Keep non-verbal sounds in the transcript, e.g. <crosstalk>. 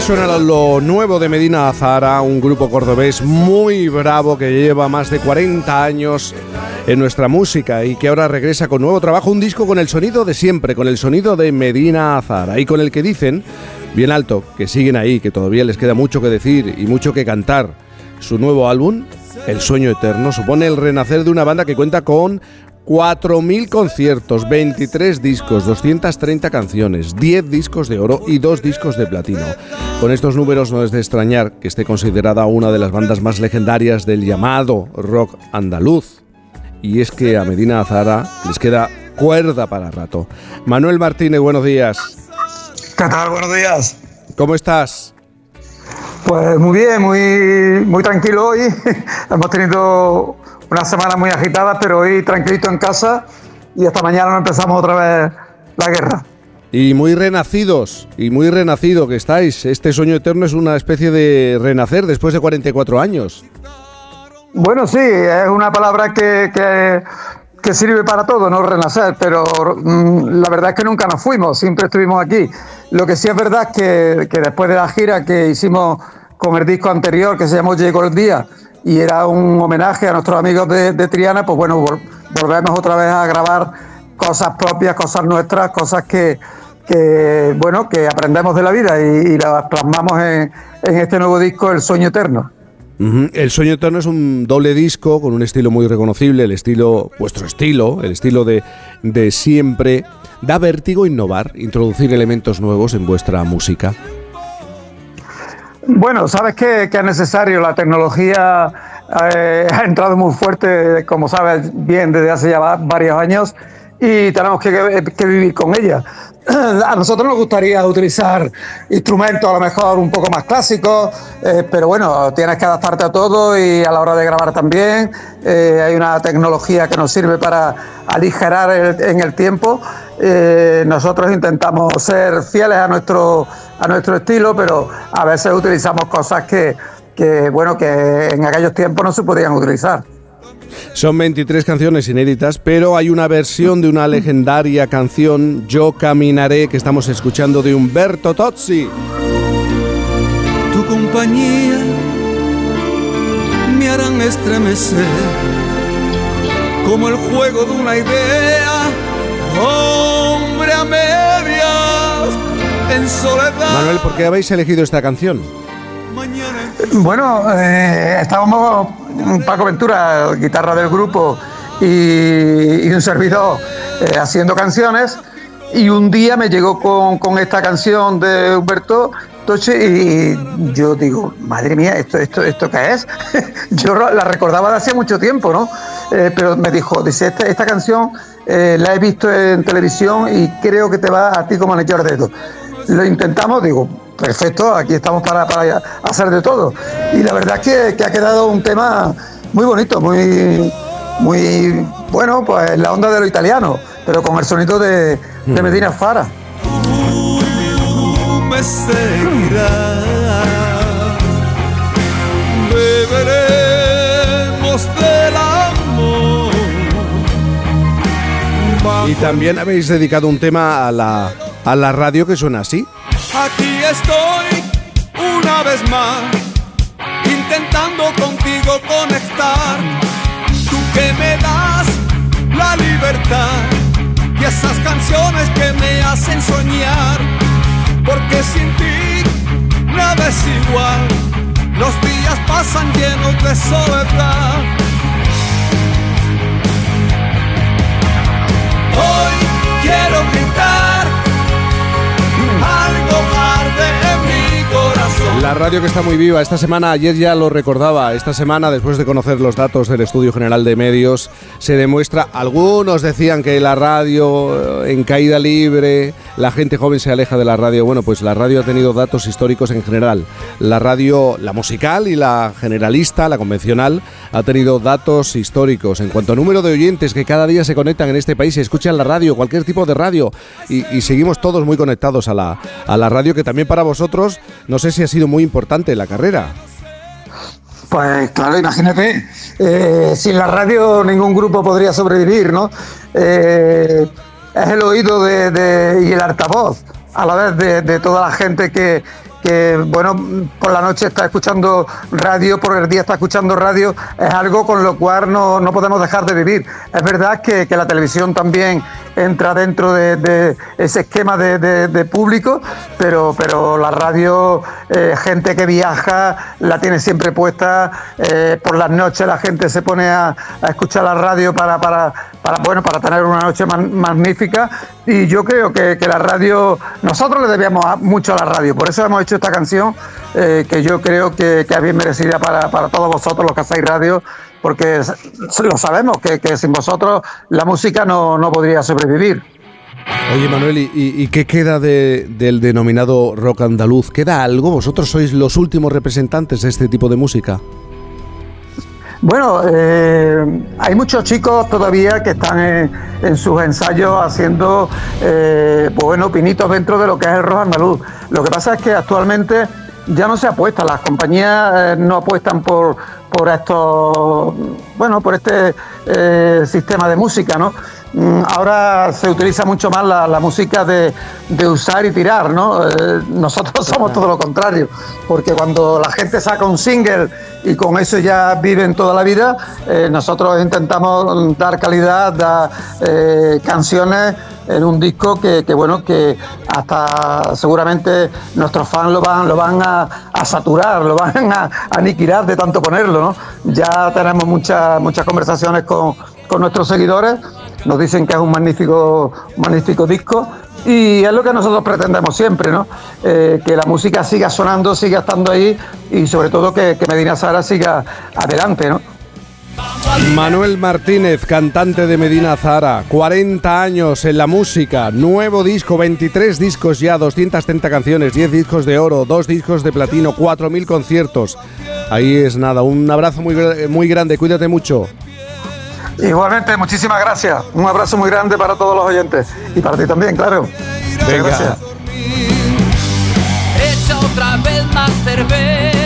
Suena lo nuevo de Medina Azara, un grupo cordobés muy bravo que lleva más de 40 años en nuestra música y que ahora regresa con nuevo trabajo, un disco con el sonido de siempre, con el sonido de Medina Azara y con el que dicen, bien alto, que siguen ahí, que todavía les queda mucho que decir y mucho que cantar. Su nuevo álbum, El Sueño Eterno, supone el renacer de una banda que cuenta con 4.000 conciertos, 23 discos, 230 canciones, 10 discos de oro y 2 discos de platino. Con estos números no es de extrañar que esté considerada una de las bandas más legendarias del llamado rock andaluz. Y es que a Medina Azara les queda cuerda para rato. Manuel Martínez, buenos días. ¿Qué tal? Buenos días. ¿Cómo estás? Pues muy bien, muy, muy tranquilo hoy. <laughs> Hemos tenido una semana muy agitada, pero hoy tranquilito en casa y esta mañana empezamos otra vez la guerra. Y muy renacidos, y muy renacido que estáis. Este sueño eterno es una especie de renacer después de 44 años. Bueno, sí, es una palabra que, que, sirve para todo, no renacer, pero mm, la verdad es que nunca nos fuimos, siempre estuvimos aquí. Lo que sí es verdad es que, que después de la gira que hicimos con el disco anterior, que se llamó Llegó el Día, y era un homenaje a nuestros amigos de, Triana, pues bueno, volvemos otra vez a grabar cosas propias, cosas nuestras, cosas que, bueno, que aprendemos de la vida y, las plasmamos en, este nuevo disco, El Sueño Eterno. El Sueño Eterno es un doble disco con un estilo muy reconocible, el estilo, vuestro estilo, el estilo de, de siempre. Da vértigo innovar, introducir elementos nuevos en vuestra música. Bueno, sabes que, es necesario. La tecnología eh, ha entrado muy fuerte, como sabes bien, desde hace ya varios años y tenemos que, vivir con ella. <clears throat> A nosotros nos gustaría utilizar instrumentos a lo mejor un poco más clásicos, eh, pero bueno, tienes que adaptarte a todo y a la hora de grabar también. Eh, hay una tecnología que nos sirve para aligerar en el tiempo. nosotros intentamos ser fieles a nuestro a nuestro estilo, pero a veces utilizamos cosas que, bueno, que en aquellos tiempos no se podían utilizar. Son 23 canciones inéditas, pero hay una versión de una legendaria canción, Yo Caminaré, que estamos escuchando de Humberto Tozzi. Tu compañía me harán estremecer como el juego de una idea, hombre a Manuel, ¿por qué habéis elegido esta canción? Bueno, eh, estábamos Paco Ventura, guitarra del grupo, y, un servidor eh, haciendo canciones. Y un día me llegó con, esta canción de Humberto Toche y yo digo, madre mía, ¿esto, esto, esto qué es? <laughs> yo la recordaba de hace mucho tiempo, ¿no? Eh, pero me dijo, dice, esta, esta canción la he visto en televisión y creo que te va a ti como anillo de dedo lo intentamos, digo, perfecto, aquí estamos para, hacer de todo. Y la verdad es que, ha quedado un tema muy bonito, muy, muy bueno, pues la onda de lo italiano, pero con el sonido de, de Medina Fara. Y también habéis dedicado un tema a la a la radio que suena así. Aquí estoy una vez más, intentando contigo conectar. Tú que me das la libertad y esas canciones que me hacen soñar. Porque sin ti nada es igual, los días pasan llenos de soledad. La radio que está muy viva. Esta semana, ayer ya lo recordaba, esta semana, después de conocer los datos del Estudio General de Medios, se demuestra, algunos decían que la radio eh, en caída libre, la gente joven se aleja de la radio. Bueno, pues la radio ha tenido datos históricos en general. La radio, la musical y la generalista, la convencional, ha tenido datos históricos en cuanto a número de oyentes que cada día se conectan en este país y escuchan la radio, cualquier tipo de radio. Y, seguimos todos muy conectados a la, a la radio, que también para vosotros, no sé si ha sido muy importante la carrera. Pues claro, imagínate, eh, sin la radio ningún grupo podría sobrevivir, ¿no? Eh, es el oído de, y el altavoz a la vez de, toda la gente que, bueno, por la noche está escuchando radio, por el día está escuchando radio, es algo con lo cual no, no podemos dejar de vivir. Es verdad que, que la televisión también entra dentro de, ese esquema de, público, pero, pero la radio, eh, gente que viaja, la tiene siempre puesta, eh, por las noches la gente se pone a, escuchar la radio para, para, para, bueno, para tener una noche magnífica y yo creo que, la radio, nosotros le debíamos mucho a la radio, por eso hemos hecho esta canción eh, que yo creo que, que es bien merecida para, para todos vosotros los que hacéis radio porque lo sabemos, que, sin vosotros la música no, podría sobrevivir. Oye Manuel, ¿y, qué queda del denominado rock andaluz? ¿Queda algo? ¿Vosotros sois los últimos representantes de este tipo de música? Bueno, eh, hay muchos chicos todavía que están en, sus ensayos haciendo, eh, pues pinitos dentro de lo que es el rock andaluz. Lo que pasa es que actualmente ya no se apuesta, las compañías eh, no apuestan por, por estos, bueno, por este eh, sistema de música, ¿no? Mm, ahora se utiliza mucho más la, música de, usar y tirar, ¿no? Eh, nosotros <laughs> somos todo lo contrario, porque cuando la gente saca un single y con eso ya viven toda la vida, nosotros intentamos dar calidad, dar canciones en un disco que, bueno, que hasta seguramente nuestros fans lo van, lo van a, saturar, lo van a, aniquilar de tanto ponerlo, ¿no? Ya tenemos muchas, muchas conversaciones con, nuestros seguidores, nos dicen que es un magnífico, magnífico disco y es lo que nosotros pretendemos siempre, ¿no? Eh, que la música siga sonando, siga estando ahí y sobre todo que, Medina Sara siga adelante, ¿no? Manuel Martínez, cantante de Medina Zara, 40 años en la música, nuevo disco, 23 discos ya, 230 canciones, 10 discos de oro, 2 discos de platino, 4.000 conciertos. Ahí es nada, un abrazo muy, muy grande, cuídate mucho. Igualmente, muchísimas gracias. Un abrazo muy grande para todos los oyentes y para ti también, claro. Venga. otra vez más cerveza.